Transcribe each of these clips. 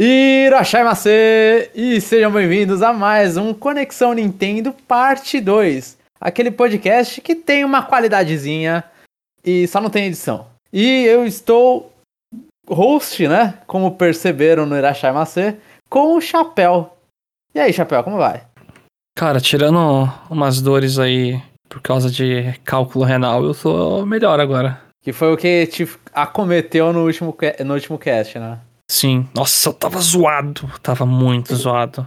Irachai Macê! E sejam bem-vindos a mais um Conexão Nintendo Parte 2. Aquele podcast que tem uma qualidadezinha e só não tem edição. E eu estou host, né? Como perceberam no Irachai Macê, com o Chapéu. E aí, Chapéu, como vai? Cara, tirando umas dores aí por causa de cálculo renal, eu tô melhor agora. Que foi o que te acometeu no último, no último cast, né? Sim. Nossa, eu tava zoado. Tava muito zoado.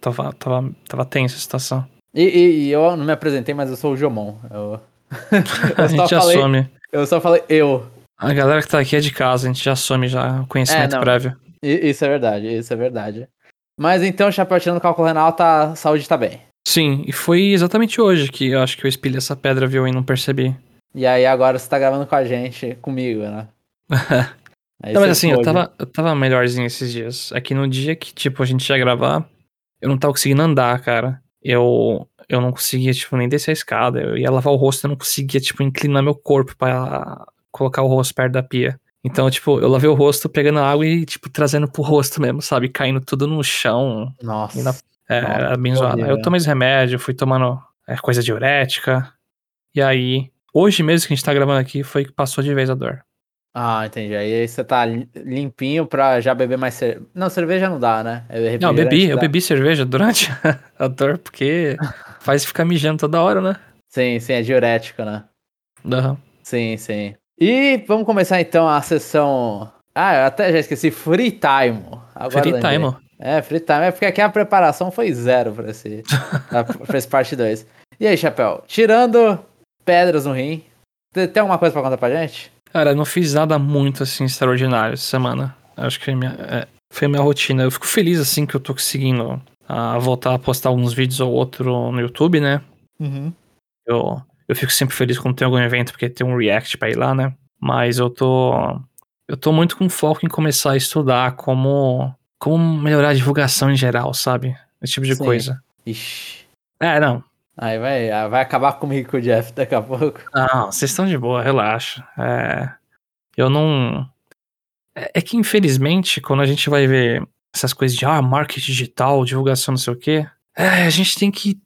Tava, tava, tava tensa a situação. E, e, e eu não me apresentei, mas eu sou o Jomon. Eu, a gente já falei, assume. Eu só falei eu. A galera que tá aqui é de casa, a gente já assume já o conhecimento é, prévio. Isso é verdade, isso é verdade. Mas então, Chapéu tirando o cálculo renal, tá, a saúde tá bem. Sim, e foi exatamente hoje que eu acho que eu espelhei essa pedra, viu, e não percebi. E aí agora você tá gravando com a gente, comigo, né? não, mas assim, eu tava, eu tava melhorzinho esses dias. É que no dia que, tipo, a gente ia gravar, eu não tava conseguindo andar, cara. Eu, eu não conseguia, tipo, nem descer a escada. Eu ia lavar o rosto, eu não conseguia, tipo, inclinar meu corpo para colocar o rosto perto da pia. Então, tipo, eu lavei o rosto pegando água e, tipo, trazendo pro rosto mesmo, sabe? Caindo tudo no chão. Nossa. Na... É, Nossa, era bem zoado. Eu tomei os remédios, fui tomando é, coisa diurética. E aí, hoje mesmo que a gente tá gravando aqui, foi que passou de vez a dor. Ah, entendi. Aí você tá limpinho pra já beber mais cerveja. Não, cerveja não dá, né? É não, eu bebi, eu bebi cerveja durante a dor, porque faz ficar mijando toda hora, né? Sim, sim, é diurético, né? Uhum. Sim, sim. E vamos começar então a sessão. Ah, eu até já esqueci, Free Time. Agora free lembrei. Time? É, Free Time. É porque aqui a preparação foi zero pra esse, pra esse parte 2. E aí, Chapéu? Tirando pedras no rim, tem alguma coisa pra contar pra gente? Cara, eu não fiz nada muito assim extraordinário essa semana. Acho que foi minha, é, foi a minha rotina. Eu fico feliz assim que eu tô conseguindo a voltar a postar alguns vídeos ou outro no YouTube, né? Uhum. Eu eu fico sempre feliz quando tem algum evento, porque tem um react pra ir lá, né? Mas eu tô. Eu tô muito com foco em começar a estudar como. Como melhorar a divulgação em geral, sabe? Esse tipo de Sim. coisa. Ixi. É, não. Aí vai, vai acabar comigo com o Jeff daqui a pouco. Não, vocês estão de boa, relaxa. É, eu não. É, é, que infelizmente, quando a gente vai ver essas coisas de ah, marketing digital, divulgação, não sei o quê, é, a gente tem que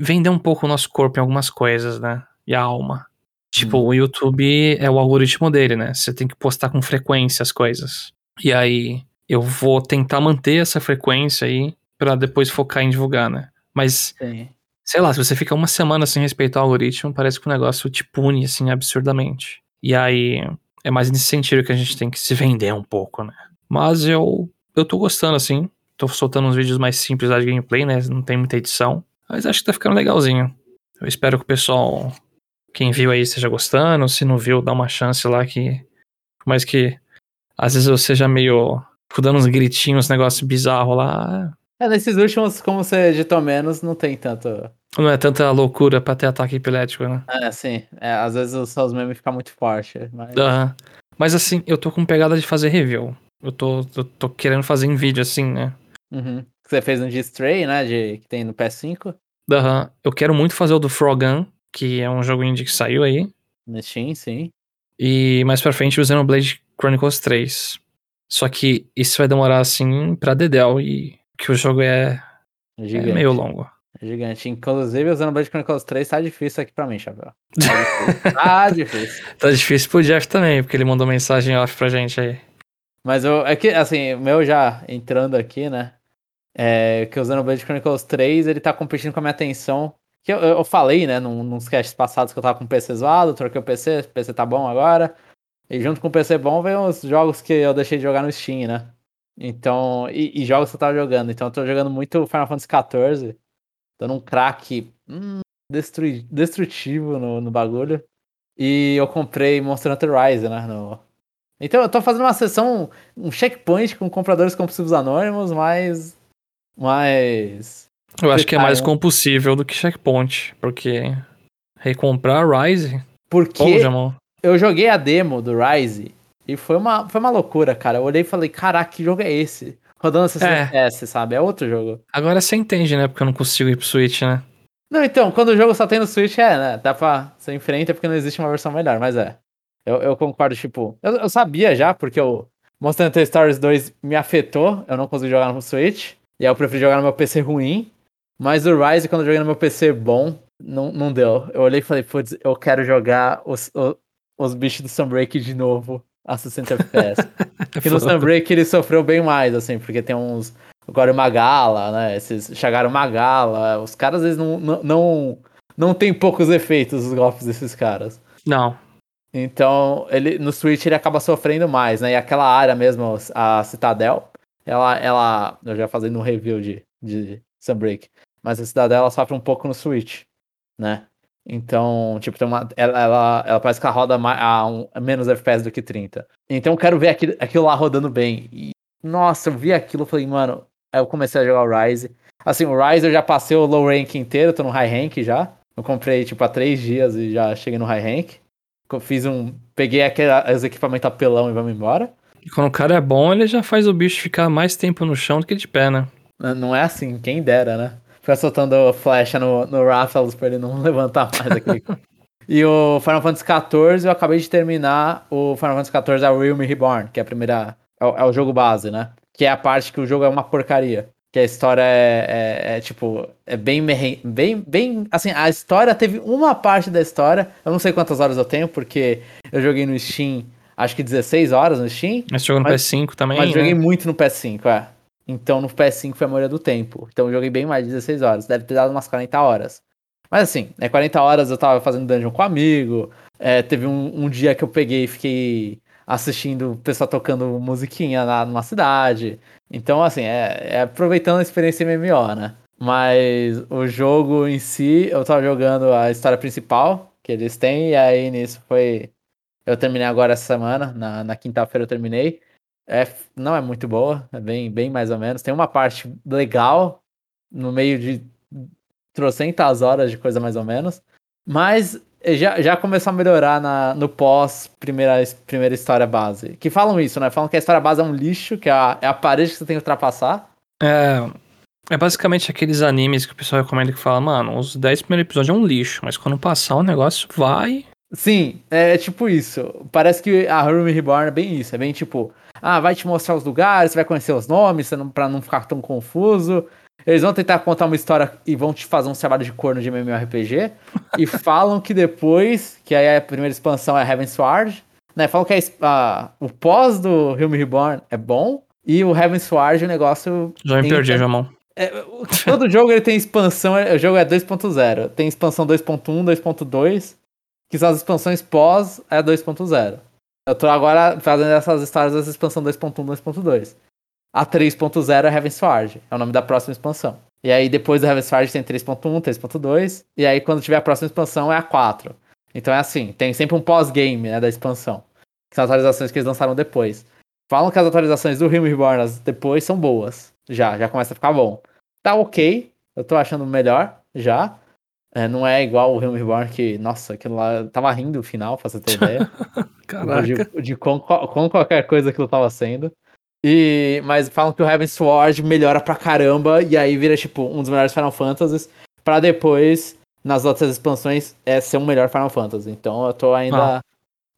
vender um pouco o nosso corpo em algumas coisas, né? E a alma. Tipo, hum. o YouTube é o algoritmo dele, né? Você tem que postar com frequência as coisas. E aí, eu vou tentar manter essa frequência aí para depois focar em divulgar, né? Mas, Sim. Sei lá, se você fica uma semana sem respeitar o algoritmo, parece que o negócio te pune, assim, absurdamente. E aí, é mais nesse sentido que a gente tem que se vender um pouco, né? Mas eu, eu tô gostando, assim. Tô soltando uns vídeos mais simples de gameplay, né? Não tem muita edição. Mas acho que tá ficando legalzinho. Eu espero que o pessoal, quem viu aí, esteja gostando. Se não viu, dá uma chance lá que. Por mais que às vezes eu seja meio. dando uns gritinhos, negócio bizarro lá. É, nesses últimos, como você editou menos, não tem tanto. Não é tanta loucura pra ter ataque epilético, né? É, sim. É, às vezes os seus memes ficam muito fortes. Mas... Uhum. mas assim, eu tô com pegada de fazer review. Eu tô, tô, tô querendo fazer em vídeo, assim, né? Uhum você fez no G-Stray, né? De, que tem no PS5. Aham. Uhum. Eu quero muito fazer o do Frogan, que é um jogo indie que saiu aí. No Steam, sim. E mais pra frente o Xenoblade Chronicles 3. Só que isso vai demorar assim pra Dedel e que o jogo é, é meio longo. É gigante. Inclusive o Xenoblade Chronicles 3 tá difícil aqui pra mim, Chabel. Tá, tá difícil. tá difícil pro Jeff também, porque ele mandou mensagem off pra gente aí. Mas eu, é que, assim, o meu já entrando aqui, né? É, que o Xenoblade Chronicles 3, ele tá competindo com a minha atenção. Que eu, eu falei, né, num, nos casts passados que eu tava com o PC zoado, troquei o PC, o PC tá bom agora. E junto com o PC bom vem os jogos que eu deixei de jogar no Steam, né? Então, e, e jogos que eu tava jogando. Então eu tô jogando muito Final Fantasy XIV, dando um crack hum, destrutivo no, no bagulho. E eu comprei Monster Hunter Rise, né? No... Então eu tô fazendo uma sessão, um checkpoint com compradores compulsivos anônimos, mas mas. Eu acho que é mais compulsível do que checkpoint, porque recomprar Rise. Porque eu joguei a demo do Rise e foi uma, foi uma loucura, cara. Eu olhei e falei, caraca, que jogo é esse? Rodando 60 é. FPS, sabe? É outro jogo. Agora você entende, né? Porque eu não consigo ir pro Switch, né? Não, então, quando o jogo só tem no Switch, é, né? Dá pra. Você enfrenta porque não existe uma versão melhor, mas é. Eu, eu concordo, tipo. Eu, eu sabia já, porque eu Monster Hunter Stories 2 me afetou, eu não consegui jogar no Switch. E aí eu preferi jogar no meu PC ruim. Mas o Rise, quando eu joguei no meu PC bom, não, não deu. Eu olhei e falei, putz, eu quero jogar os, os, os bichos do Sunbreak de novo a 60 FPS. Porque no Sunbreak ele sofreu bem mais, assim, porque tem uns. Agora Magala, né? Esses Chagaram Magala. Os caras, às vezes, não, não, não, não tem poucos efeitos os golpes desses caras. Não. Então, ele, no Switch ele acaba sofrendo mais, né? E aquela área mesmo, a Citadel, ela, ela eu já fazendo um review de, de Sunbreak, mas a Cidadela sofre um pouco no Switch, né? Então, tipo, tem uma, ela, ela, ela parece que ela roda mais, a, um, a menos FPS do que 30. Então eu quero ver aquilo, aquilo lá rodando bem. E, nossa, eu vi aquilo e falei, mano, aí eu comecei a jogar o Rise. Assim, o Rise eu já passei o low rank inteiro, tô no high rank já. Eu comprei, tipo, há três dias e já cheguei no high rank. Eu fiz um. Peguei aqueles equipamentos apelão e vamos embora. E quando o cara é bom, ele já faz o bicho ficar mais tempo no chão do que de pé, né? Não é assim, quem dera, né? Ficar soltando flecha no, no Raphaels pra ele não levantar mais aqui. e o Final Fantasy XIV, eu acabei de terminar o Final Fantasy XIV A Realm Reborn, que é a primeira. É o, é o, jogo base, né? Que é a parte que o jogo é uma porcaria. Que a história é, é, é tipo. É bem, bem. Bem. Assim, a história teve uma parte da história. Eu não sei quantas horas eu tenho, porque eu joguei no Steam acho que 16 horas no Steam. Mas jogou no mas, PS5 também? Mas né? joguei muito no PS5, é. Então no PS5 foi a maioria do tempo. Então eu joguei bem mais de 16 horas. Deve ter dado umas 40 horas. Mas assim, né, 40 horas eu tava fazendo dungeon com um amigo. É, teve um, um, dia que eu peguei e fiquei assistindo o pessoal tocando musiquinha lá numa cidade. Então, assim, é, é aproveitando a experiência MMO, né? Mas o jogo em si, eu tava jogando a história principal que eles têm, e aí nisso foi eu terminei agora essa semana, na, na quinta-feira eu terminei. É, não é muito boa, é bem, bem mais ou menos. Tem uma parte legal no meio de trocentas horas de coisa mais ou menos. Mas já, já começou a melhorar na, no pós primeira, primeira história base. Que falam isso, né? Falam que a história base é um lixo, que é a, é a parede que você tem que ultrapassar. É, é basicamente aqueles animes que o pessoal recomenda que fala, mano, os 10 primeiros episódios é um lixo, mas quando passar o negócio vai Sim, é tipo isso. Parece que a Room Reborn é bem isso. É bem tipo, ah, vai te mostrar os lugares, você vai conhecer os nomes, pra não ficar tão confuso. Eles vão tentar contar uma história e vão te fazer um trabalho de corno de MMORPG. e falam que depois, que aí a primeira expansão é Heaven Sword, né? Falam que a, a, o pós do Realm Reborn é bom. E o Heaven Sword, o negócio. Já me perdi, Jamon. É, todo jogo ele tem expansão, o jogo é 2.0. Tem expansão 2.1, 2.2 que são as expansões pós a 2.0. Eu tô agora fazendo essas histórias dessa expansão 2.1, 2.2. A 3.0 é Heaven Sword, é o nome da próxima expansão. E aí depois do Heaven Sword tem 3.1, 3.2, e aí quando tiver a próxima expansão é a 4. Então é assim, tem sempre um pós-game né, da expansão, que são atualizações que eles lançaram depois. Falam que as atualizações do Realm Reborn depois são boas, já, já começa a ficar bom. Tá ok, eu tô achando melhor, já, é, não é igual o Realm Reborn que, nossa, aquilo lá, tava rindo no final, pra você ter ideia. Caraca. De, de com, com, qualquer coisa aquilo tava sendo. E, mas falam que o Heaven Sword melhora pra caramba, e aí vira, tipo, um dos melhores Final Fantasies, pra depois, nas outras expansões, é ser um melhor Final Fantasy. Então eu tô ainda. Ah.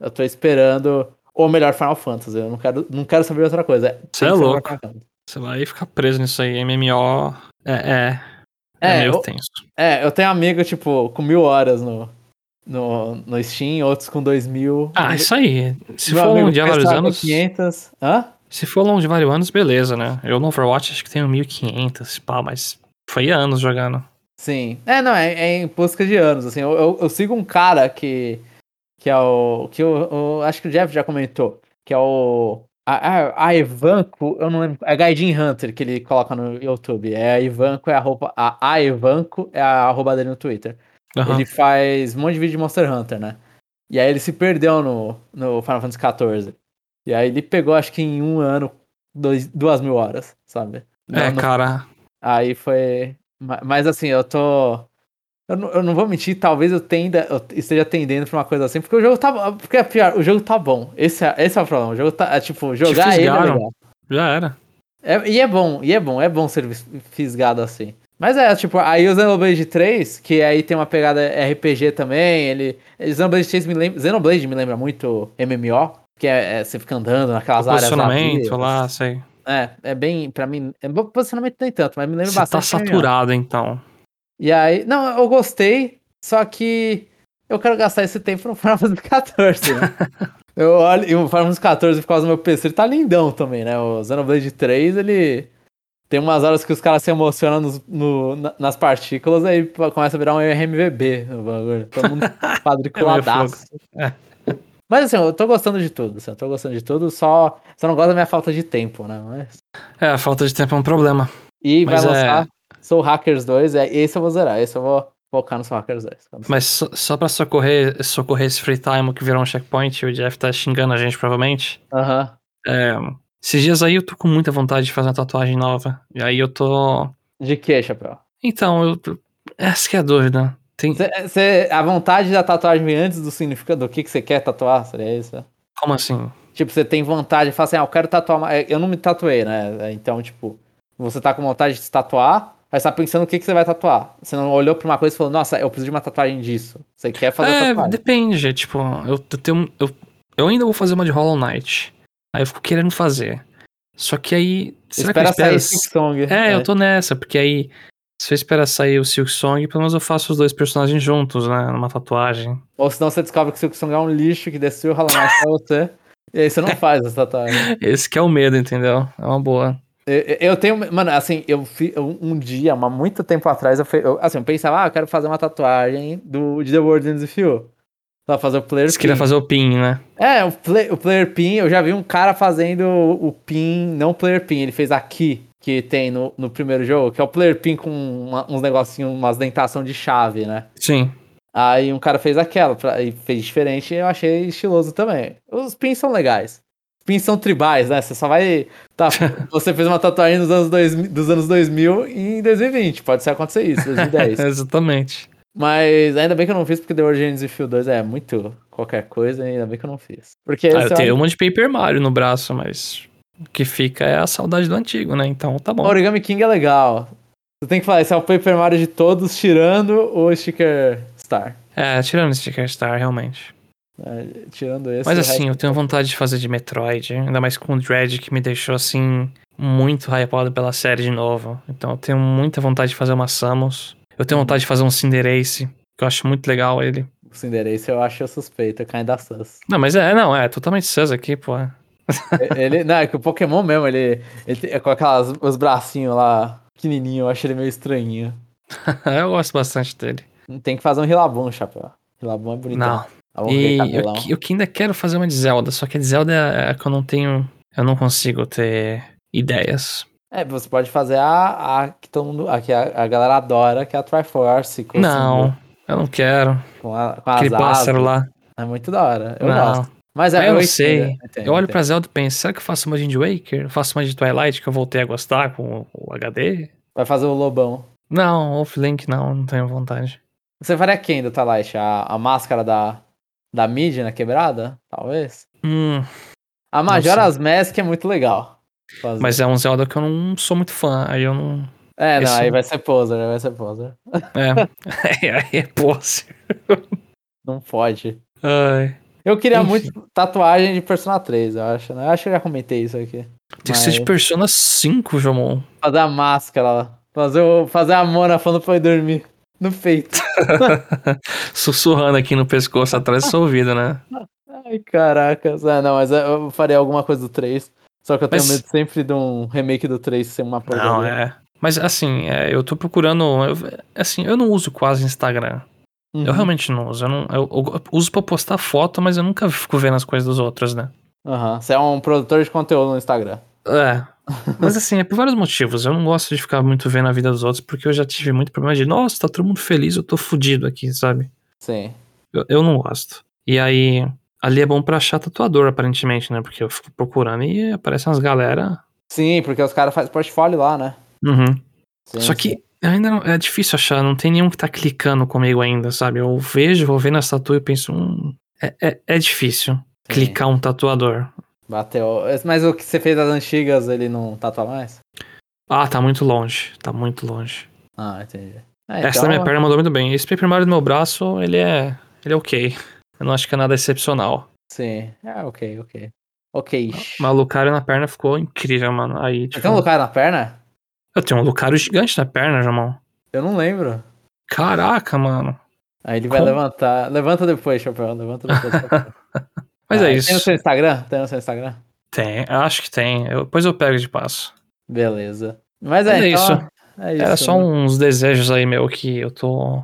Eu tô esperando o melhor Final Fantasy. Eu não quero, não quero saber outra coisa. Você é louco. Você vai ficar preso nisso aí. MMO é, é é, é meio eu, tenso. É, eu tenho amigo, tipo, com mil horas no, no, no Steam, outros com dois mil. Ah, isso aí. Se for longe de vários anos. 500. Hã? Se for longe de vários anos, beleza, né? Eu no Overwatch acho que tenho 1500, pá, mas foi anos jogando. Sim. É, não, é, é em busca de anos, assim. Eu, eu, eu, sigo um cara que. Que é o. Que eu, eu acho que o Jeff já comentou. Que é o. A, a, a, Ivanco, eu não lembro. É Gaidin Hunter que ele coloca no YouTube. É a Ivanco, é a roupa. A, a Ivanco é a arroba dele no Twitter. Uhum. Ele faz um monte de vídeo de Monster Hunter, né? E aí ele se perdeu no, no Final Fantasy XIV. E aí ele pegou, acho que em um ano, dois, duas mil horas, sabe? É, no... cara. Aí foi. Mas assim, eu tô. Eu não, eu não, vou mentir, talvez eu tenda, eu esteja tendendo pra uma coisa assim, porque o jogo tá Porque é pior, o jogo tá bom. Esse é, esse é o problema. O jogo tá. É, tipo, jogar ele é. Já era. É, e é bom, e é bom, é bom ser fisgado assim. Mas é, tipo, aí o Xenoblade 3, que aí tem uma pegada RPG também, ele. Xenoblade 3 me lembra. Xenoblade me lembra muito MMO, que é, é- você fica andando naquelas O áreas posicionamento lá, sei. É, é bem, pra mim, é, posicionamento nem tanto, mas me lembra Você tá bastante. MMO. saturado, então. E aí, não, eu gostei, só que eu quero gastar esse tempo no Final Fantasy XIV, né? eu olho, e o Final Fantasy XIV, por causa do meu PC, ele tá lindão também, né? O Xenoblade 3, ele tem umas horas que os caras se emocionam nos- no- na- nas partículas, aí começa a virar um RMVB no bagulho. Todo mundo quadriculadaço. É. Mas assim, eu tô gostando de tudo, assim, eu tô gostando de tudo, só, só não gosto da minha falta de tempo, né? Mas... É, a falta de tempo é um problema. E vai Mas é- lançar Soul Hackers 2, é, esse eu vou zerar, esse eu vou focar no Soul Hackers 2. quando Mas só, só pra socorrer, socorrer esse free time que virou um checkpoint, o Jeff tá xingando a gente provavelmente. Aham. É, esses dias aí eu tô com muita vontade de fazer uma tatuagem nova. E aí eu tô. De que, Chapéu? Então, eu. Essa que é a dúvida. Tem... Cê, cê- a vontade da tatuagem vem antes do significado do que, que você quer tatuar, seria isso? Como assim? Tipo, você tem vontade de falar assim, ah, eu quero tatuar. Eu não me tatuei, né? Então, tipo, você tá com vontade de se tatuar, aí você tá pensando o que, que você vai tatuar. Você não olhou pra uma coisa e falou, nossa, eu preciso de uma tatuagem disso. Você quer fazer É, tatuagem. depende. Tipo, eu, eu tenho. Eu, eu ainda vou fazer uma de Hollow Knight. Aí eu fico querendo fazer. Só que aí. Será Espera que eu espero. sair Silk Song. É, eu tô nessa, porque aí. Se eu esperar sair o Silk Song, pelo menos eu faço os dois personagens juntos, né? Numa tatuagem. Ou senão você descobre que o Silk Song é um lixo que desceu o Hollow Knight pra você. E aí você não faz essa tatuagem. Esse que é o medo, entendeu? É uma boa. Eu, tenho, mano, assim, eu fiz um dia, há muito tempo atrás, eu, fe- eu, assim, eu pensava, ah, eu quero fazer uma tatuagem do, de The World Ends With You. Pra fazer o player Você queria fazer o pin, né? É, o, play- o player pin, eu já vi um cara fazendo o, o pin, não o player pin, ele fez aqui, que tem no, no primeiro jogo, que é o player pin com uma- uns negocinhos, umas dentação de chave, né? Sim. Aí um cara fez aquela, pra- e fez diferente, e eu achei estiloso também. Os pins são legais. Pins são tribais, né? Você só vai. Tá, você fez uma tatuagem nos anos 2000, dos anos 2000 e em 2020. Pode ser acontecer isso, 2010. Exatamente. Mas ainda bem que eu não fiz, porque The Origins of Field 2 é muito qualquer coisa, e ainda bem que eu não fiz. Porque Ah, eu é tenho o- um monte de Paper Mario no braço, mas o que fica é a saudade do antigo, né? Então tá bom. o Origami King é legal. Você tem que falar, esse é o Paper Mario de todos, tirando o Sticker Star. É, tirando esse Sticker Star, realmente. É, tirando esse. Mas assim, eu tenho vontade de fazer de Metroid, ainda mais com o Dread que me deixou assim muito hypado pela série de novo. Então eu tenho muita vontade de fazer uma Samus. Eu tenho vontade de fazer um Cinderace, que eu acho muito legal ele. O Cinderace eu acho suspeito, cai da sus. Não, mas é, não, é totalmente sus aqui, pô. ele, não, é que o Pokémon mesmo, ele, ele é com aquelas, os bracinhos lá pequenininho, eu acho ele meio estranhinho. eu gosto bastante dele. Tem que fazer um Rilabum, chapéu. Rilabum é bonito. Não. Tá E eu, eu que ainda quero fazer uma de Zelda, só que a de Zelda é a que eu não tenho. Eu não consigo ter ideias. É, você pode fazer a, a que todo mundo, a que a, a galera adora, que é a Triforce. Não, eu não quero. Com, a, com Aquele pássaro lá. É muito da hora. Eu não. gosto. Mas é, eu entendo, sei. entendo, Eu olho pra Zelda e penso, será que eu faço uma de Wind Waker? Eu faço uma de Twilight que eu voltei a gostar com o HD? Vai fazer o Lobão. Não, Offlink não, não tenho vontade. Você faria quem do Twilight? A, a máscara da, da Midna quebrada? Talvez? Hum, A Majora's Mask é muito legal. fazer. mas é um Zelda que eu não sou muito fã, aí eu não. É, não, esse- aí vai ser poser, aí vai ser poser. É, aí é pose. Não pode. Ai. Eu queria Enfim. muito tatuagem de Persona 3, eu acho, né? Eu acho que eu já comentei isso aqui. Tem que ser de Mas- Persona 5, Jomon. Fazer a máscara lá. Fazer, o, fazer a Mona falando pra eu dormir. No peito. Sussurrando aqui no pescoço atrás do seu ouvido, né? Ai, caracas. É, não, mas eu faria alguma coisa do 3. Só que eu tenho Mas- medo sempre de um remake do 3 ser uma porcaria. Não, é. Mas assim, é, eu tô procurando. eu- assim, eu não uso quase Instagram. Uhum. Eu realmente não uso. Eu, não, eu- eu uso pra postar foto, mas eu nunca fico vendo as coisas dos outros, né? Aham. Você é um produtor de conteúdo no Instagram. É. Mas assim, é por vários motivos. Eu não gosto de ficar muito vendo a vida dos outros, porque eu já tive muito problema de, nossa, tá todo mundo feliz, eu tô fudido aqui, sabe? Sim. Eu, eu não gosto. E aí, ali é bom pra achar tatuador, aparentemente, né? Porque eu fico procurando e aparecem umas galera. Sim, porque os caras fazem portfólio lá, né? Uhum. Sim, Só sim. que ainda não- é difícil achar, não tem nenhum que tá clicando comigo ainda, sabe? Eu vejo, vou vendo essa tatu e penso, hum, é, é, é difícil clicar um tatuador. Bateu. Mas o que você fez das antigas, ele não tatua mais? Ah, tá muito longe, tá muito longe. Ah, entendi. É, Essa então- da minha perna mandou muito bem. Esse Paper Mario do meu braço, ele é, ele é ok. Eu não acho que é nada excepcional. Sim. Ah, ok, ok. Ok. Mas o Lucario na perna ficou incrível, mano. Aí, Você tipo, tem um Lucario na perna? eu tenho um Lucario gigante na perna, Jamão. Eu não lembro. Caraca, mano. Aí ele vai Como? levantar. Levanta depois, Chapéu. Levanta depois. Mas Ah, é Tem no isso. seu Instagram? Tem no seu Instagram? Tem, acho que tem. Eu- depois eu pego de passo. Beleza. Mas é, é então, isso. É isso. Era só né? uns desejos aí, meu, que eu tô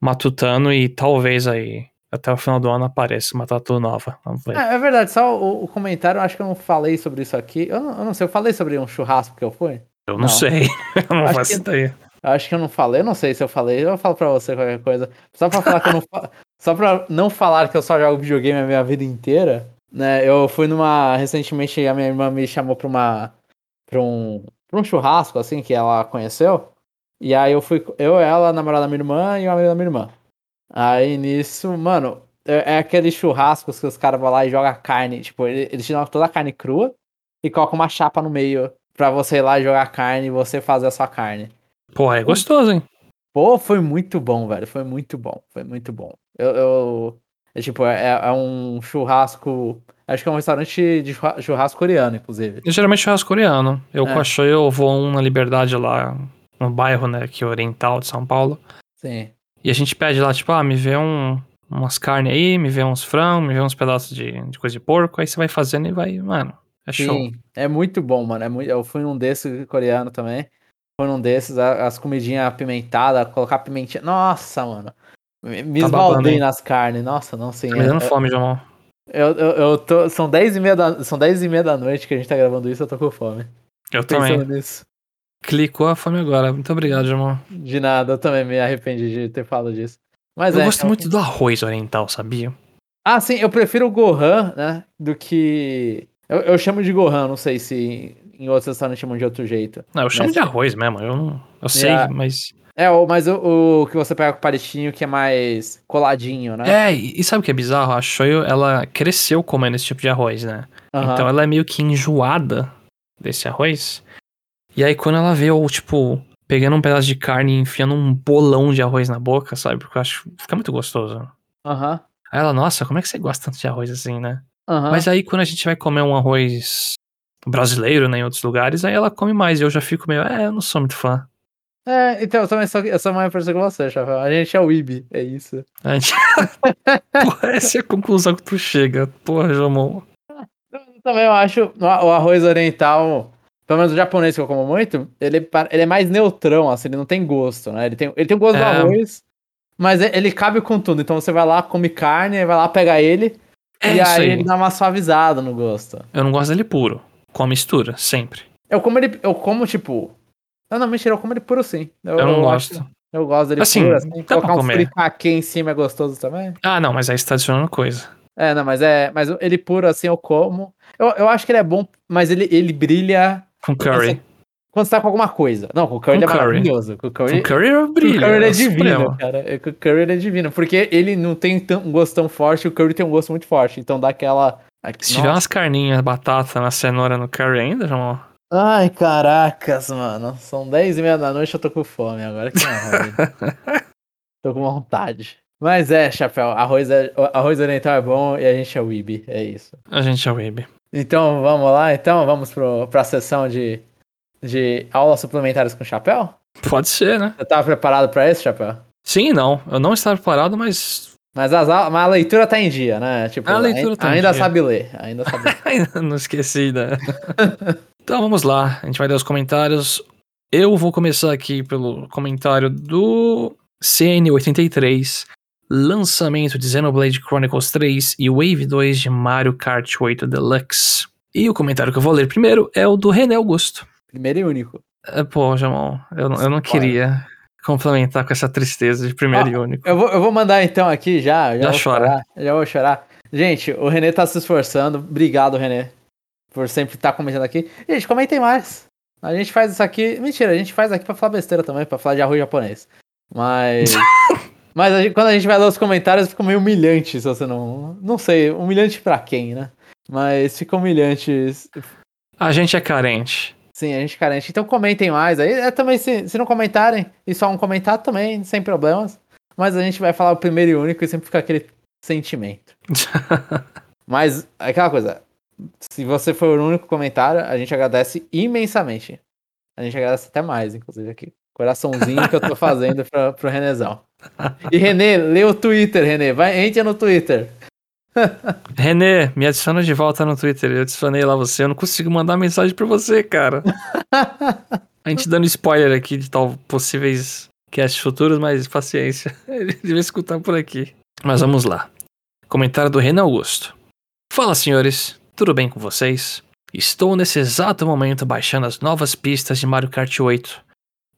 matutando e talvez aí até o final do ano apareça uma tatu nova. Vamos ver. É, é verdade, só o, o comentário, acho que eu não falei sobre isso aqui. Eu não, eu não sei, eu falei sobre um churrasco que eu fui? eu não, não. sei. eu não Acho faço que- ideia. Eu acho que eu não falei, eu não sei se eu falei, eu falo pra você qualquer coisa. Só pra falar que eu não Só pra não falar que eu só jogo videogame a minha vida inteira, né? Eu fui numa. Recentemente a minha irmã me chamou pra uma. pra um. pra um churrasco, assim, que ela conheceu. E aí eu fui. Eu, ela, a namorada da minha irmã e o amigo da minha irmã. Aí nisso, mano, é, é aqueles churrascos que os caras vão lá e jogam carne. Tipo, ele- eles tiram toda a carne crua e colocam uma chapa no meio pra você ir lá jogar carne e você fazer a sua carne. Porra, é gostoso, hein? Pô, foi muito bom, velho. Foi muito bom. Foi muito bom. Eu. eu- é tipo, é, é um churrasco. Acho que é um restaurante de churra- churrasco coreano, inclusive. Eu geralmente churrasco coreano. Eu É. com a Shoei, eu vou um na Liberdade lá, no bairro, né, que é oriental de São Paulo. Sim. E a gente pede lá, tipo, ah, me vê um, umas carnes aí, me vê uns frangos, me vê uns pedaços de, de coisa de porco. Aí você vai fazendo e vai, mano, é show. Sim. É muito bom, mano. É muito... Eu fui num desses coreano também. Fui num desses, as comidinhas apimentadas, colocar pimentinha. Nossa, mano. Me Tá esbaldei nas carnes. Nossa, não sim. Tá me dando é- fome, João. Eu, eu, eu tô. São 10 e meia da, são 10 e meia da noite que a gente tá gravando isso, eu tô com fome. Eu Pensando também. nisso. Clicou a fome agora. Muito obrigado, João. De nada, eu também me arrependi de ter falado disso. Mas Eu é, gosto então- muito do arroz oriental, sabia? Ah, sim, eu prefiro o Gohan, né? Do que. Eu, eu chamo de Gohan, não sei se em outros restaurantes chamam de outro jeito. Não, eu chamo de arroz mesmo. Eu, não, eu sei, Yeah. mas. É, o- mas o, o que você pega com o palitinho que é mais coladinho, né? É, e e sabe o que é bizarro? A Shoyu, ela cresceu comendo esse tipo de arroz, né? Aham. Então ela é meio que enjoada desse arroz. E aí quando ela vê eu, tipo, pegando um pedaço de carne e enfiando um bolão de arroz na boca, sabe? Porque eu acho fica muito gostoso. Aham. Aí ela, nossa, como é que você gosta tanto de arroz assim, né? Aham. Mas aí quando a gente vai comer um arroz brasileiro, né, em outros lugares, aí ela come mais. E eu já fico meio, é, eu não sou muito fã. É, então eu também sou, eu sou mais parecido com você, Chaféu. A gente é o Ibi, é isso. A gente... Porra, essa é a conclusão que tu chega. Porra, Jomon. Eu também eu acho o arroz oriental, pelo menos o japonês que eu como muito, ele, ele é mais neutrão, assim, ele não tem gosto, né? Ele tem, ele tem o gosto do É. arroz, mas e- ele cabe com tudo. Então você vai lá, come carne, vai lá, pega ele, É e aí, aí. ele dá uma suavizada no gosto. Eu não gosto dele puro. Com a mistura, sempre. Eu como ele, eu como, tipo... Não, não, mentira, eu como ele puro sim. Eu, não acho- gosto. eu gosto dele Assim, puro, assim. Colocar um fricaquê em cima é gostoso também. Ah, não, mas aí você tá adicionando coisa. É, não, mas é... Mas ele puro, assim, eu como. Eu, eu acho que ele é bom, mas ele, ele brilha Com curry. Assim, quando você tá com alguma coisa. Não, com o curry Com ele é curry. maravilhoso. Com o curry, Com curry eu com o brilho. curry é o divino, supremo. cara. É, Com o curry ele é divino. Porque ele não tem tão- um gosto tão forte, o curry tem um gosto muito forte. Então dá aquela. Se tiver umas carninhas, batata na cenoura no curry ainda, João, Ai, caracas, mano. São 10 e meia da noite eu tô com fome agora. Que arroz. tô com vontade. Mas é, Chapéu, arroz, é, arroz oriental é bom e a gente é Ibi, é isso. a gente é Ibi. Então vamos lá, então vamos pro, pra sessão de, de aulas suplementares com chapéu? Pode ser, né? Você tava preparado pra isso, Chapéu? Sim não. Eu não estava preparado, mas Mas, as, mas a leitura tá em dia, né? Tipo, A leitura tá em ainda dia. sabe ler, ainda sabe ler. ainda não esqueci, né? então vamos lá. A gente vai ler os comentários. Eu vou começar aqui pelo comentário do CN83. Lançamento de Xenoblade Chronicles 3 e Wave 2 de Mario Kart 8 Deluxe. E o comentário que eu vou ler primeiro é o do René Augusto. Primeiro e único. É, pô, Jamon, eu, não- eu não queria complementar com essa tristeza de primeiro Ah, e único. Eu vou, eu vou mandar então aqui já. Já, Já chora. chorar, já vou chorar. Gente, o Renê tá se esforçando. Obrigado, Renê, por sempre estar comentando aqui. Gente, comentem mais. A gente faz isso aqui. Mentira, a gente faz aqui pra falar besteira também, pra falar de arroz japonês. Mas. Mas a gente- quando a gente vai ler os comentários, fica meio humilhante se você não. Não sei, humilhante pra quem, né? Mas fica humilhante A gente é carente. Sim, a gente carente. Então comentem mais aí. É, também, se, se não comentarem, e só um comentário também, sem problemas. Mas a gente vai falar o primeiro e único e sempre fica aquele sentimento. Mas, aquela coisa, se você for o único comentário, a gente agradece imensamente. A gente agradece até mais, inclusive, aqui. Coraçãozinho que eu tô fazendo pra, pro Renezão. E Renê, lê o Twitter, Renê. Vai, entra no Twitter. Renê, me adiciona de volta no Twitter. Eu adicionei lá você. Eu não consigo mandar mensagem pra você, cara. A gente dando spoiler aqui de tal possíveis casts futuros, mas paciência. Ele deve escutar por aqui. Mas vamos lá. Comentário do Renan Augusto. Fala, senhores. Tudo bem com vocês? Estou nesse exato momento baixando as novas pistas de Mario Kart 8.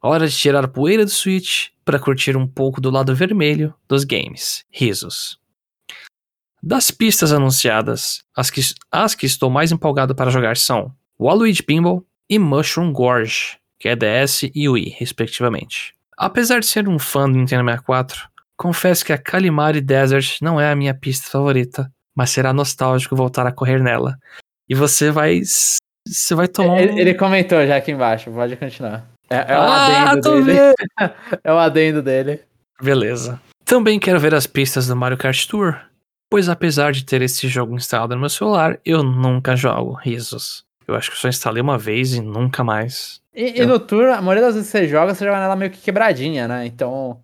Hora de tirar a poeira do Switch para curtir um pouco do lado vermelho dos games. Risos. Das pistas anunciadas, as que, as que estou mais empolgado para jogar são Waluigi Pinball e Mushroom Gorge, que é DS e Wii, respectivamente. Apesar de ser um fã do Nintendo 64, confesso que a Kalimari Desert não é a minha pista favorita, mas será nostálgico voltar a correr nela. E você vai. Você vai tomar. Ele, um... ele comentou já aqui embaixo, pode continuar. É, é o Ah, adendo dele. é o adendo dele. Beleza. Também quero ver as pistas do Mario Kart Tour, pois apesar de ter esse jogo instalado no meu celular, eu nunca jogo. Risos. Eu acho que só instalei uma vez e nunca mais. E, e no tour, a maioria das vezes que você joga, você joga nela meio que quebradinha, né? Então,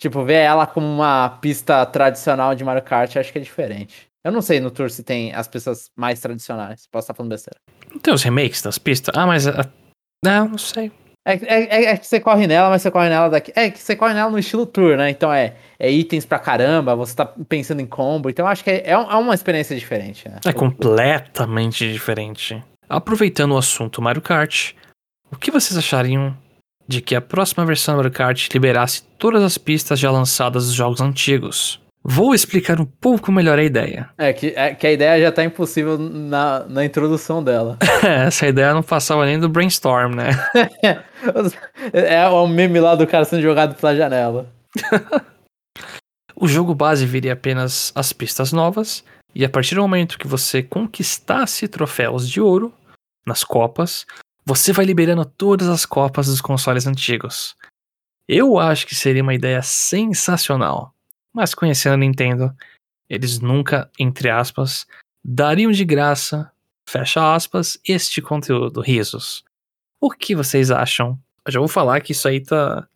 tipo, ver ela como uma pista tradicional de Mario Kart, acho que é diferente. Eu não sei no tour se tem as pistas mais tradicionais. Posso estar falando besteira. Não tem os remakes das pistas? Ah, mas. ah, Não, não sei. É, é, é que você corre nela, mas você corre nela daqui. É que você corre nela no estilo tour, né? Então é, é itens pra caramba, você tá pensando em combo. Então acho que é, é é uma experiência diferente, né? É completamente diferente. Aproveitando o assunto Mario Kart, o que vocês achariam de que a próxima versão do Mario Kart liberasse todas as pistas já lançadas dos jogos antigos? Vou explicar um pouco melhor a ideia. É que, é que a ideia já tá impossível na, na introdução dela. Essa ideia não passava nem do brainstorm, né? é o meme lá do cara sendo jogado pela janela. O jogo base viria apenas as pistas novas, e a partir do momento que você conquistasse troféus de ouro nas copas, você vai liberando todas as copas dos consoles antigos. Eu acho que seria uma ideia sensacional, mas conhecendo a Nintendo, eles nunca, entre aspas, dariam de graça, fecha aspas, este conteúdo, risos. O que vocês acham? Eu já vou falar que isso aí tá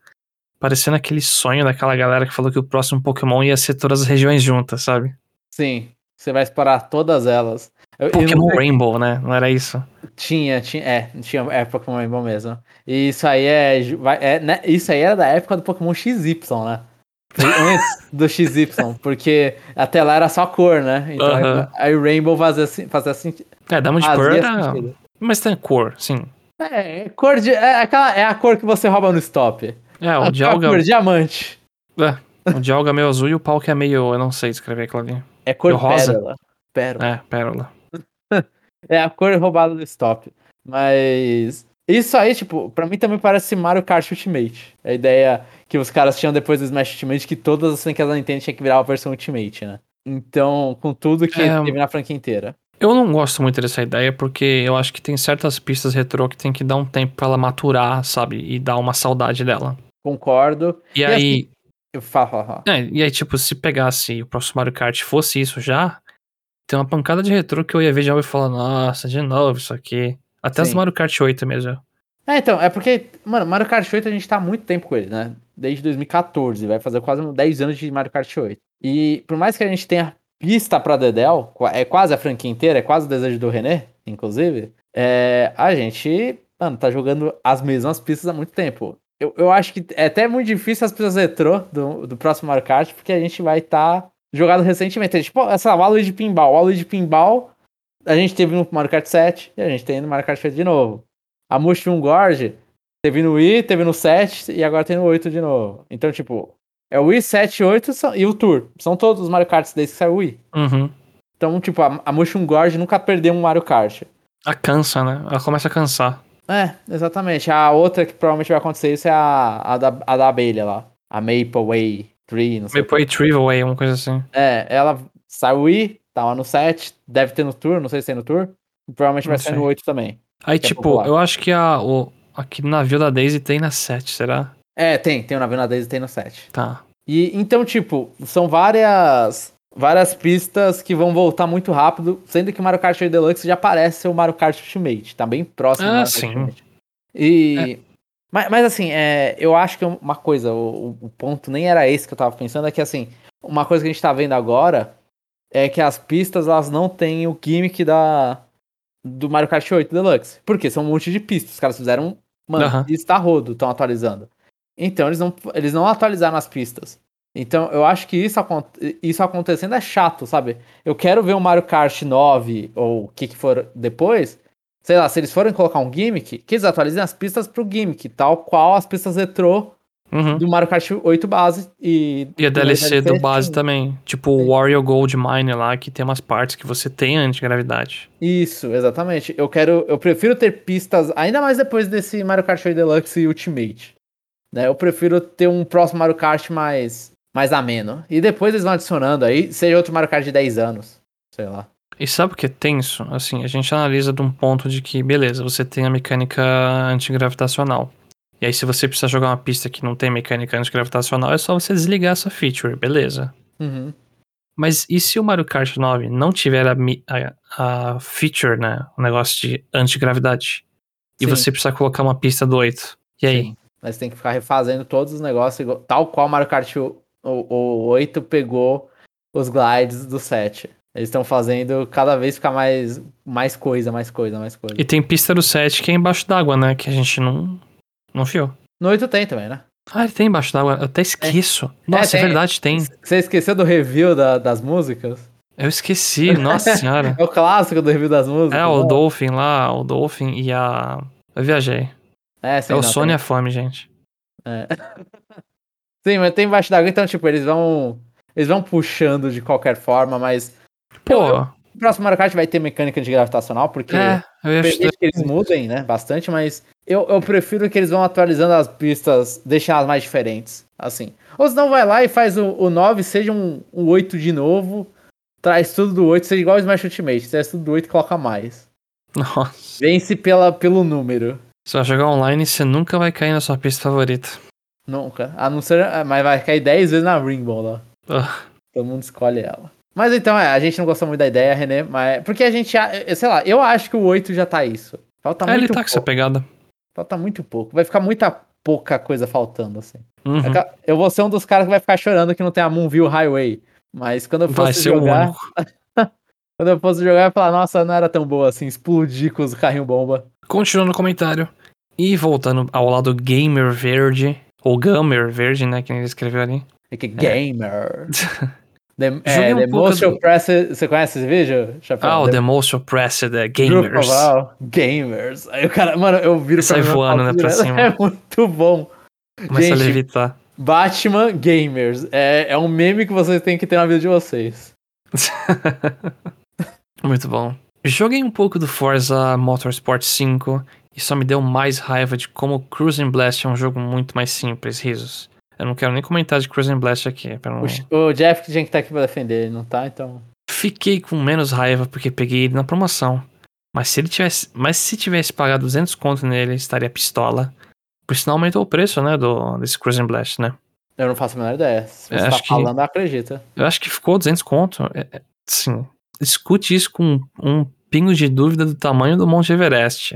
parecendo aquele sonho daquela galera que falou que o próximo Pokémon ia ser todas as regiões juntas, sabe? Sim, você vai explorar todas elas. Eu- eu Pokémon sei- Rainbow, né? Não era isso? Tinha, tinha, é, tinha, é Pokémon Rainbow mesmo. E isso aí é, é, né, isso aí era da época do Pokémon XY, né? Antes do XY, porque até lá era só cor, né? Então Aham. aí, aí Rainbow fazia, assim- fazia sentido. É, Fazia era... sentido. Mas tem cor, sim. É, cor de, é, aquela, é a cor que você rouba no stop. É, a, o de alga, a cor diamante. é, o de alga é meio azul e o pau que é meio... Eu não sei descrever aquilo ali. É cor E o rosa? pérola. Pérola. É, pérola. É a cor roubada do stop. Mas isso aí, tipo, pra mim também parece Mario Kart Ultimate. A ideia que os caras tinham depois do Smash Ultimate, que todas as franquias da Nintendo tinham que virar a versão Ultimate, né? Então, com tudo que É, teve na franquia inteira. Eu não gosto muito dessa ideia porque eu acho que tem certas pistas retrô que tem que dar um tempo pra ela maturar, sabe? E dar uma saudade dela. Concordo. E, E aí... Eu falo, falo, falo. É, e aí, tipo, se pegasse o próximo Mario Kart fosse isso já, tem uma pancada de retrô que eu ia ver já e falar, nossa, de novo isso aqui. Até as Sim. do Mario Kart 8 mesmo. É, então, é porque, mano, Mario Kart 8 a gente tá há muito tempo com ele, né? Desde 2014, vai fazer quase uns 10 anos de Mario Kart 8. E por mais que a gente tenha pista pra Dedel, é quase a franquia inteira, é quase o desejo do René, inclusive, é, a gente, mano, tá jogando as mesmas pistas há muito tempo. Eu, eu acho que é até muito difícil as pistas retrô do, do próximo Mario Kart, porque a gente vai estar tá jogado recentemente. Tipo, essa o Waluigi Pinball. O Waluigi Pinball a gente teve no Mario Kart 7 e a gente tem no Mario Kart 8 de novo. A Mushroom Gorge teve no Wii, teve no 7 e agora tem no 8 de novo. Então, tipo, é o Wii, 7, 8 são- e o Tour. São todos os Mario Karts desde que saiu o Wii. Uhum. Então, tipo, a, a Mushroom Gorge nunca perdeu um Mario Kart. Ela cansa, né? Ela começa a cansar. É, exatamente. A outra que provavelmente vai acontecer isso é a, a, da, a da abelha lá. A Maple Way 3, não sei. Meio Play Trivial uma coisa assim. É, ela saiu Wii, tava no 7, deve ter no Tour, não sei se tem no Tour. E provavelmente vai sei. no 8 também. Aí, é tipo, popular. eu acho que a, o, aquele navio da Daisy tem na 7, será? É, tem, tem o navio na Daisy e tem no 7. Tá. E então, tipo, são várias várias pistas que vão voltar muito rápido, sendo que o Mario Kart 8 Deluxe já parece o Mario Kart Ultimate, tá bem próximo Ah, sim. Ultimate. E. Mas, mas assim, é, eu acho que uma coisa, o, o ponto nem era esse que eu tava pensando, é que assim, uma coisa que a gente tá vendo agora é que as pistas elas não têm o gimmick da, do Mario Kart 8 Deluxe. Porque são um monte de pistas. Os caras fizeram Aham. pista a rodo, estão atualizando. Então eles não, eles não atualizaram as pistas. Então eu acho que isso, isso acontecendo é chato, sabe? Eu quero ver um Mario Kart 9 ou o que, que for depois. Sei lá, se eles forem colocar um gimmick, que eles atualizem as pistas pro gimmick, tal qual as pistas retrô Uhum. do Mario Kart 8 base e. E a DLC do base também. Tipo o Wario Gold Mine lá, que tem umas partes que você tem antigravidade. Isso, exatamente. Eu quero, eu prefiro ter pistas, ainda mais depois desse Mario Kart 8 Deluxe e Ultimate. Né? Eu prefiro ter um próximo Mario Kart mais, mais ameno. E depois eles vão adicionando aí, seja outro Mario Kart de 10 anos. Sei lá. E sabe o que é tenso? Assim, a gente analisa de um ponto de que, beleza, você tem a mecânica antigravitacional. E aí, se você precisar jogar uma pista que não tem mecânica antigravitacional, é só você desligar essa feature, beleza. Uhum. Mas e se o Mario Kart 9 não tiver a, a- a feature, né? O negócio de antigravidade? E Sim. você precisar colocar uma pista do 8. E aí? Sim. Mas tem que ficar refazendo todos os negócios, igual- tal qual o Mario Kart o, o, o 8 pegou os glides do 7. Eles estão fazendo cada vez ficar mais, mais coisa, mais coisa, mais coisa. E tem pista do 7 que é embaixo d'água, né? Que a gente não, não viu. No 8 tem também, né? Ah, ele tem embaixo d'água. Eu até esqueço. Nossa, é, tem. verdade, tem. Você esqueceu do review da- das músicas? Eu esqueci, nossa senhora. É o clássico do review das músicas. É, o né? Dolphin lá, o Dolphin e a. Eu viajei. É, sim, é o não, Sony tem- a Fome, gente. é. Sim, mas tem embaixo d'água, então, tipo, eles vão. Eles vão puxando de qualquer forma, mas. Pô, O próximo Mario Kart vai ter mecânica de gravitacional, porque. é, eu que eles mudem, né? Bastante, mas eu, eu prefiro que eles vão atualizando as pistas, deixem elas mais diferentes. Assim. Ou senão vai lá e faz o, o 9, seja um, um 8 de novo. Traz tudo do 8, seja igual o Smash Ultimate. Traz tudo do 8 e coloca mais. Nossa. Vence pela, pelo número. Se vai jogar online, você nunca vai cair na sua pista favorita. Nunca. A não ser. Mas vai cair 10 vezes na Rainbow lá. Ah, Todo mundo escolhe ela. Mas então, é, a gente não gostou muito da ideia, René, mas. Porque a gente. Sei lá, eu acho que o 8 já tá isso. Falta é, ele muito tá com essa pouco. pegada. Falta muito pouco. Vai ficar muita pouca coisa faltando, assim. Uhum. Eu vou ser um dos caras que vai ficar chorando que não tem a Moonville Highway. Mas quando eu fosse o jogar. Quando eu fosse jogar, eu ia falar, nossa, não era tão boa assim, explodir com os carrinhos bomba. Continuando no comentário. E voltando ao lado Gamer Verde, ou Gamer Verde, né, que ele escreveu ali. É que gamer. The, Joguei é, um the pouco Most do- Oppressed. Você conhece esse vídeo? Chapéu? Ah, o The The Most Oppressed é, Group Gamers. of All Gamers. Aí o cara, mano, eu viro Sai mim, eu voando, né, pra cima. É muito bom. Começa a Gente, levitar. Batman Gamers. É, é um meme que vocês têm que ter na vida de vocês. Muito bom. Joguei um pouco do Forza Motorsport 5 e só me deu mais raiva de como Cruising Blast é um jogo muito mais simples, risos. Eu não quero nem comentar de Cruising Blast aqui. Pra não... O, o Jeff que tinha que estar aqui pra defender, ele não tá, então. Fiquei com menos raiva porque peguei ele na promoção. Mas se ele tivesse, mas se tivesse pagado 200 conto nele, estaria pistola. Por sinal aumentou o preço, né, do desse Cruising Blast, né? Eu não faço a menor ideia. Se Eu você acho tá que- falando, acredita. Eu acho que ficou 200 conto. É, é, sim. Escute isso com um pingo de dúvida do tamanho do Monte Everest.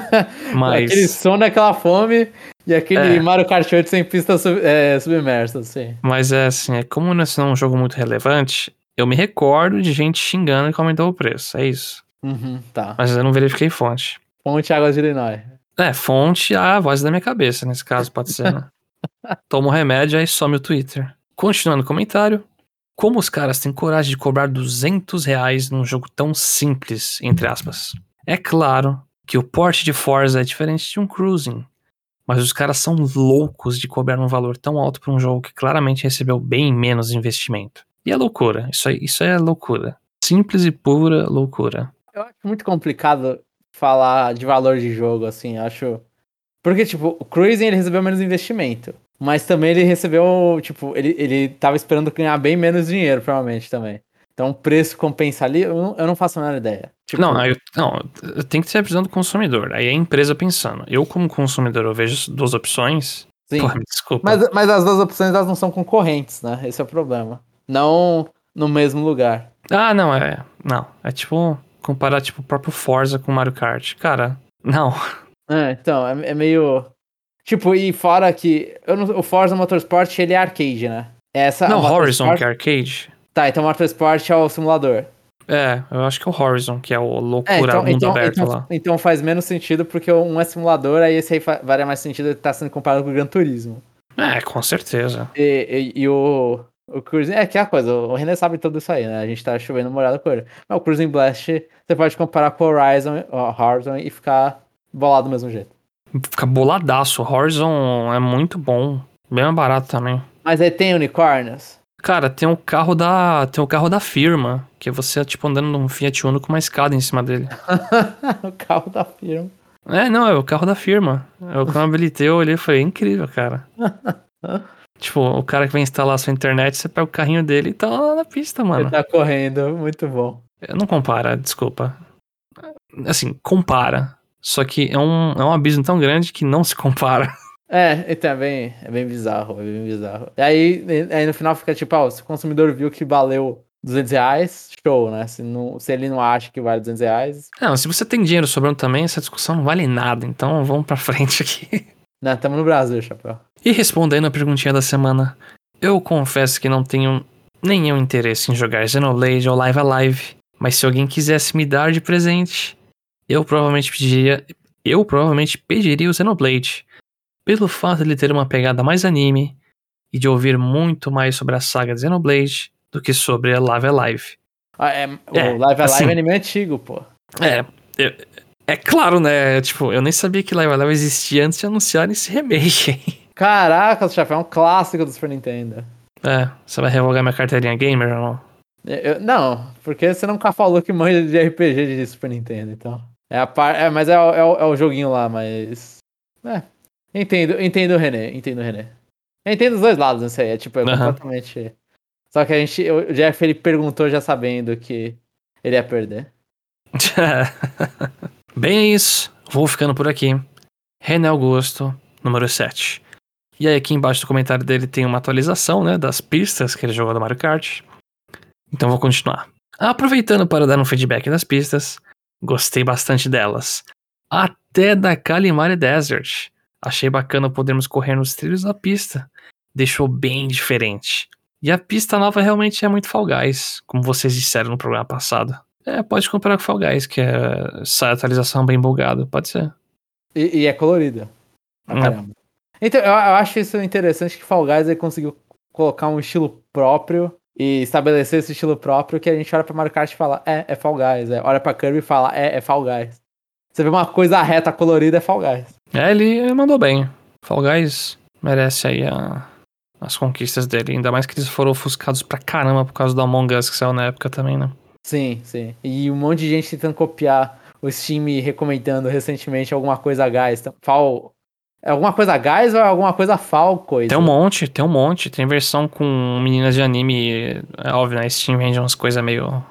Mas Aquele som daquela fome e aquele É. Mario Kart 8 sem pista sub, é, submersa, assim. Mas é assim, é como não é um jogo muito relevante, eu me recordo de gente xingando que aumentou o preço. É isso. Uhum, tá. Mas eu não verifiquei fonte. Ponte Águas de Illinois. É, fonte a voz da minha cabeça, nesse caso, pode ser, né? Toma o remédio, aí some o Twitter. Continuando o comentário. Como os caras têm coragem de cobrar 200 reais num jogo tão simples, entre aspas? É claro que o porte de Forza é diferente de um Cruising. Mas os caras são loucos de cobrar um valor tão alto para um jogo que claramente recebeu bem menos investimento. E é loucura, isso, aí, isso é loucura. Simples e pura loucura. Eu acho muito complicado falar de valor de jogo, assim, acho. Porque, tipo, o Cruising ele recebeu menos investimento. Mas também ele recebeu, tipo, ele, ele tava esperando ganhar bem menos dinheiro, provavelmente, também. Então o preço compensa ali, eu não, eu não faço a menor ideia. Tipo, Não, eu, não, tenho que ter a visão do consumidor. Aí é a empresa pensando. Eu, como consumidor, eu vejo duas opções. sim. Me desculpa. Mas, mas as duas opções elas não são concorrentes, né? Esse é o problema. Não, no mesmo lugar. Ah, não, é. Não. É tipo. Comparar, tipo, o próprio Forza com Mario Kart. Cara, não. É, então, é, é meio. Tipo, e fora que. Não, o Forza Motorsport, ele é arcade, né? Essa, não, Horizon Motorsport- que é arcade. Tá, então o Motorsport é o simulador. É, eu acho que é o Horizon, que é o É, loucura então, mundo então, aberto então, lá. então faz menos sentido porque um é simulador, aí esse aí faria mais sentido tá sendo comparado com o Gran Turismo. É, com certeza. E, e- e o, o Cruising. É que é a coisa, o René sabe tudo isso aí, né? A gente tá chovendo molhado com ele. Mas o Cruising Blast você pode comparar com o Horizon, o Horizon e ficar bolado do mesmo jeito. Fica boladaço. Horizon é muito bom. Bem barato também. Mas aí tem unicórnios? Cara, tem o carro da. Tem o carro da firma. Que você, tipo, andando num Fiat Uno com uma escada em cima dele. o carro da firma. É, não, é o carro da firma. Eu quando habilitei, eu olhei e falei, incrível, cara. tipo, o cara que vai instalar a sua internet, você pega o carrinho dele e tá lá na pista, mano. Ele tá correndo, muito bom. Não compara, desculpa. Assim, compara. Só que é um, é um abismo tão grande que não se compara. É, então é bem, é bem bizarro, é bem bizarro. E aí, aí no final fica tipo, ó, se o consumidor viu que valeu 200 reais, show, né? Se, não, se ele não acha que vale 200 reais, Não, se você tem dinheiro sobrando também, essa discussão não vale nada. Então vamos pra frente aqui. né? Tamo no Brasil, chapéu. E respondendo a perguntinha da semana, eu confesso que não tenho nenhum interesse em jogar Xenoblade ou Live Alive, mas se alguém quisesse me dar de presente, eu provavelmente pediria, eu provavelmente pediria o Xenoblade, pelo fato de ele ter uma pegada mais anime e de ouvir muito mais sobre a saga de Xenoblade do que sobre a Live Alive. Ah, é, o É, Live Alive assim- é anime antigo, pô. É, é, é claro, né? Tipo, eu nem sabia que Live Alive existia antes de anunciarem esse remake. Caraca, o chapéu é um clássico do Super Nintendo. É, você vai revogar minha carteirinha gamer ou não? Eu- não, porque você nunca falou que manja de RPG de Super Nintendo, então. É a par... é, mas é, o- é, é o joguinho lá, mas. É. Entendo, entendo o René, entendo o René. Eu entendo os dois lados, não sei. É tipo, é Aham. completamente. Só que a gente. O Jeff ele perguntou já sabendo que ele ia perder. Bem, é isso. Vou ficando por aqui. René Augusto, número 7. E aí, aqui embaixo do comentário dele tem uma atualização, né? Das pistas que ele jogou do Mario Kart. Então vou continuar. Aproveitando para dar um feedback das pistas, gostei bastante delas. Até da Kalimari Desert. Achei bacana podermos correr nos trilhos da pista. Deixou bem diferente. E a pista nova realmente é muito Fall Guys, como vocês disseram no programa passado. É, pode comparar com Fall Guys, que é, sai atualização bem bugada. Pode ser. E, e é colorida. Hum. caramba. Então, eu, eu acho isso interessante que Fall Guys ele conseguiu colocar um estilo próprio e estabelecer esse estilo próprio que a gente olha pra Mario Kart e fala, é, é Fall Guys. É, olha pra Kirby e fala, é, é Fall Guys. Você vê uma coisa reta colorida, é Fall Guys. É, ele mandou bem. Fall Guys merece aí a- as conquistas dele. Ainda mais que eles foram ofuscados pra caramba por causa do Among Us que saiu na época também, né? Sim, sim. E um monte de gente tentando copiar o Steam recomendando recentemente alguma coisa Guys. Então, Fall. É alguma coisa Guys ou é alguma coisa Fall coisa? Tem um monte, tem um monte. Tem versão com meninas de anime. É óbvio, né? Steam vende umas coisas meio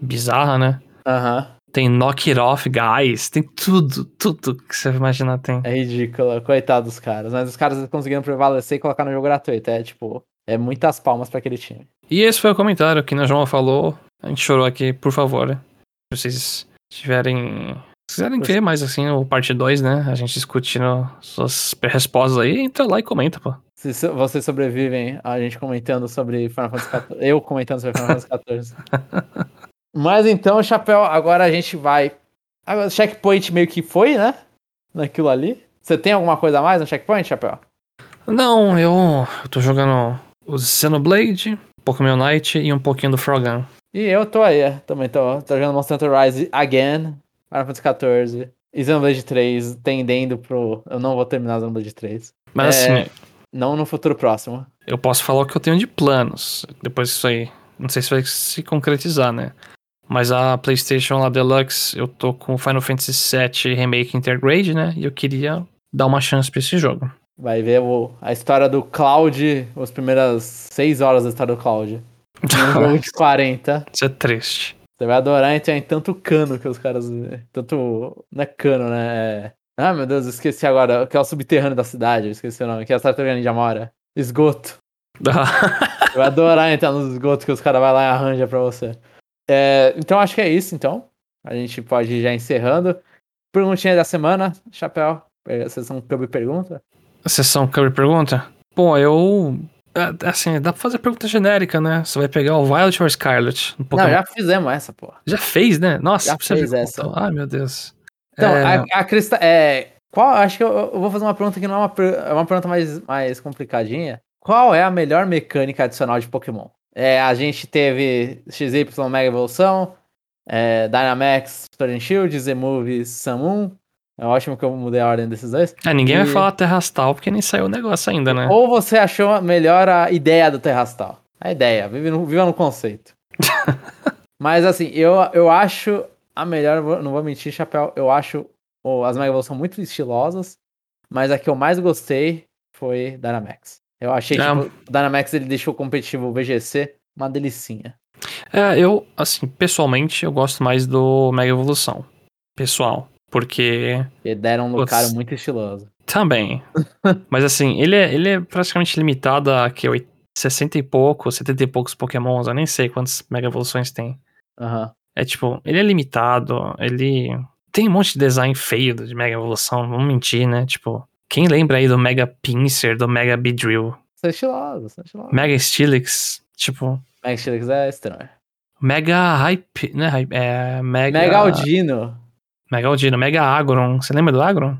bizarras, né? Aham. Tem Knock It Off Guys. Tem tudo, tudo que você imaginar tem. É ridículo, coitado dos caras. Mas os caras conseguiram prevalecer e colocar no jogo gratuito. É tipo, é muitas palmas pra aquele time. E esse foi o comentário que o João falou. A gente chorou aqui, por favor. Se vocês tiverem. Se quiserem ver mais assim o parte 2, né? A gente discutindo suas respostas aí, entra lá e comenta, pô. Se so- vocês sobrevivem, a gente comentando sobre Final Fantasy XIV. eu comentando sobre Final Fantasy XIV. Mas então, Chapéu, agora a gente vai. Agora, checkpoint meio que foi, né? Naquilo ali. Você tem alguma coisa a mais no checkpoint, Chapéu? Não, eu, eu tô jogando o Xenoblade, Pokémon Night e um pouquinho do Frogan. E eu tô aí, é, também tô, tô jogando Monster Hunter Rise again, Final Fantasy XIV. E Xenoblade 3, tendendo pro. Eu não vou terminar Xenoblade 3. Mas É. assim, Não no futuro próximo. eu posso falar o que eu tenho de planos. Depois disso aí. Não sei se vai se concretizar, né? Mas a PlayStation lá Deluxe, eu tô com Final Fantasy VII Remake Intergrade, né? E eu queria dar uma chance pra esse jogo. Vai ver a história do Cloud, as primeiras 6 horas da história do Cloud. Um jogo de 40. Isso é triste. Você vai adorar entrar em tanto cano que os caras. Tanto. Não é cano, né? É... Ah, meu Deus, esqueci agora. Que é o subterrâneo da cidade. eu Esqueci o nome. Que é a tartaruga ninja mora. Esgoto. vai adorar entrar nos esgotos que os caras vão lá e arranja pra você. É, então acho que é isso, então. A gente pode ir já encerrando. Perguntinha da semana, Chapéu. Sessão Clube Pergunta. Sessão Clube Pergunta? Pô, eu. É, Assim, dá pra fazer pergunta genérica, né? Você vai pegar o Violet ou Scarlet? no Não, já fizemos essa, pô. Já fez, né? Nossa, Já você fez viu essa. Ai, meu Deus. Então, É, a, a Crista. É, qual, acho que eu, eu vou fazer uma pergunta que não é uma, é uma pergunta mais, mais complicadinha. Qual é a melhor mecânica adicional de Pokémon? É, a gente teve XY Mega Evolução, é, Dynamax, Sword and Shield, Z-Move, Samun. É ótimo que eu mudei a ordem desses dois. é, ninguém vai e- falar Terrastal porque nem saiu o negócio ainda, né? Ou você achou melhor a ideia do Terrastal? A ideia, vive no, viva no conceito. Mas assim, eu, eu acho a melhor, não vou mentir, Chapéu, eu acho o- as Mega Evolução muito estilosas, mas a que eu mais gostei foi Dynamax. Eu achei, Ah. tipo, o Dynamax ele deixou o competitivo VGC uma delicinha. É, eu, assim, pessoalmente, eu gosto mais do Mega Evolução. Pessoal. Porque E deram um cara muito estiloso. também. Mas assim, ele é, ele é praticamente limitado a que, oit- 60 e poucos, 70 e poucos Pokémons. Eu nem sei quantas Mega Evoluções tem. Aham. É tipo, ele é limitado, ele. Tem um monte de design feio de Mega Evolução, vamos mentir, né? Tipo, quem lembra aí do Mega Pinsir, do Mega Beedrill, São estilosos, são estilosos. Mega Steelix, tipo, Mega Steelix é estranho. Mega Hype, né? É, Mega. Mega Aldino. Mega Aldino, Mega Agron. Você lembra do Agron?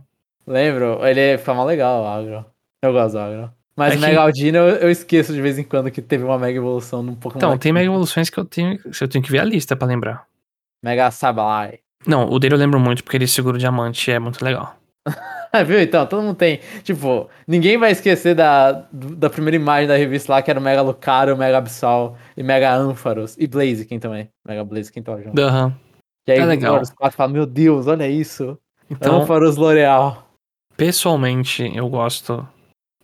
Lembro, ele fica mal legal, o Agro. Eu gosto do Agro. Mas É o que- Mega Aldino eu, eu esqueço de vez em quando que teve uma Mega Evolução num Pokémon. Então, tem aqui. Mega Evoluções que eu tenho. Eu tenho que ver a lista pra lembrar. Mega Sableye. Não, o dele eu lembro muito porque ele segura o diamante e é muito legal. Viu? Então, todo mundo tem. Tipo, ninguém vai esquecer da, da primeira imagem da revista lá, que era o Mega Lucario, o Mega Absol e Mega Ampharos. E Blaziken também. Mega Blaziken tava junto. Aham. E aí É legal. os quatro falam, meu Deus, olha isso. Então, Ampharos L'Oreal. pessoalmente, eu gosto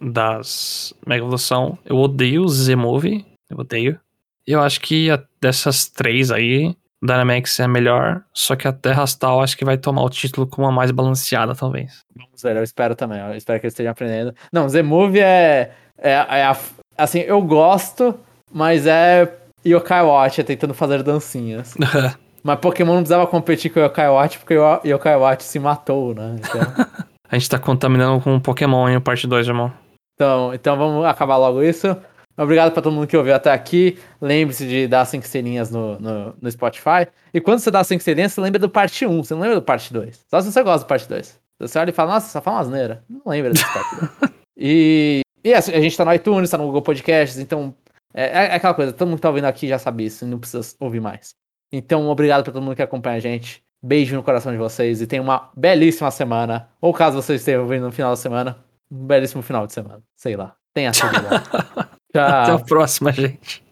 das Mega Evolução. Eu odeio o Z-Move. Eu odeio. Eu acho que a- dessas três aí, Dynamax é a melhor. Só que a Terrastal acho que vai tomar o título com uma mais balanceada, talvez. Vamos ver, eu espero também. Eu espero que eles estejam aprendendo. Não, Z-Move é, é, é a- Assim, eu gosto, mas é Yokai Watch, é tentando fazer dancinhas. Mas Pokémon não precisava competir com o Yokai Watch porque o Yokai Watch se matou, né? Então, a gente tá contaminando com o Pokémon o parte 2, irmão. então, então vamos acabar logo isso. Obrigado pra todo mundo que ouviu até aqui. Lembre-se de dar 5 estrelinhas no, no, no Spotify. E quando você dá 5 estrelinhas, você lembra do parte 1, você não lembra do parte 2. Só se você gosta do parte 2. Você olha e fala, nossa, só fala uma asneira. Não lembra desse parte 2. e, e assim, a gente tá no iTunes, tá no Google Podcasts, então é, é aquela coisa, todo mundo que tá ouvindo aqui já sabe isso, não precisa ouvir mais. Então, obrigado pra todo mundo que acompanha a gente. Beijo no coração de vocês e tenha uma belíssima semana. Ou caso vocês estejam ouvindo no final da semana, um belíssimo final de semana. Sei lá. Tenha sido bom. Até a Tchau. próxima, gente.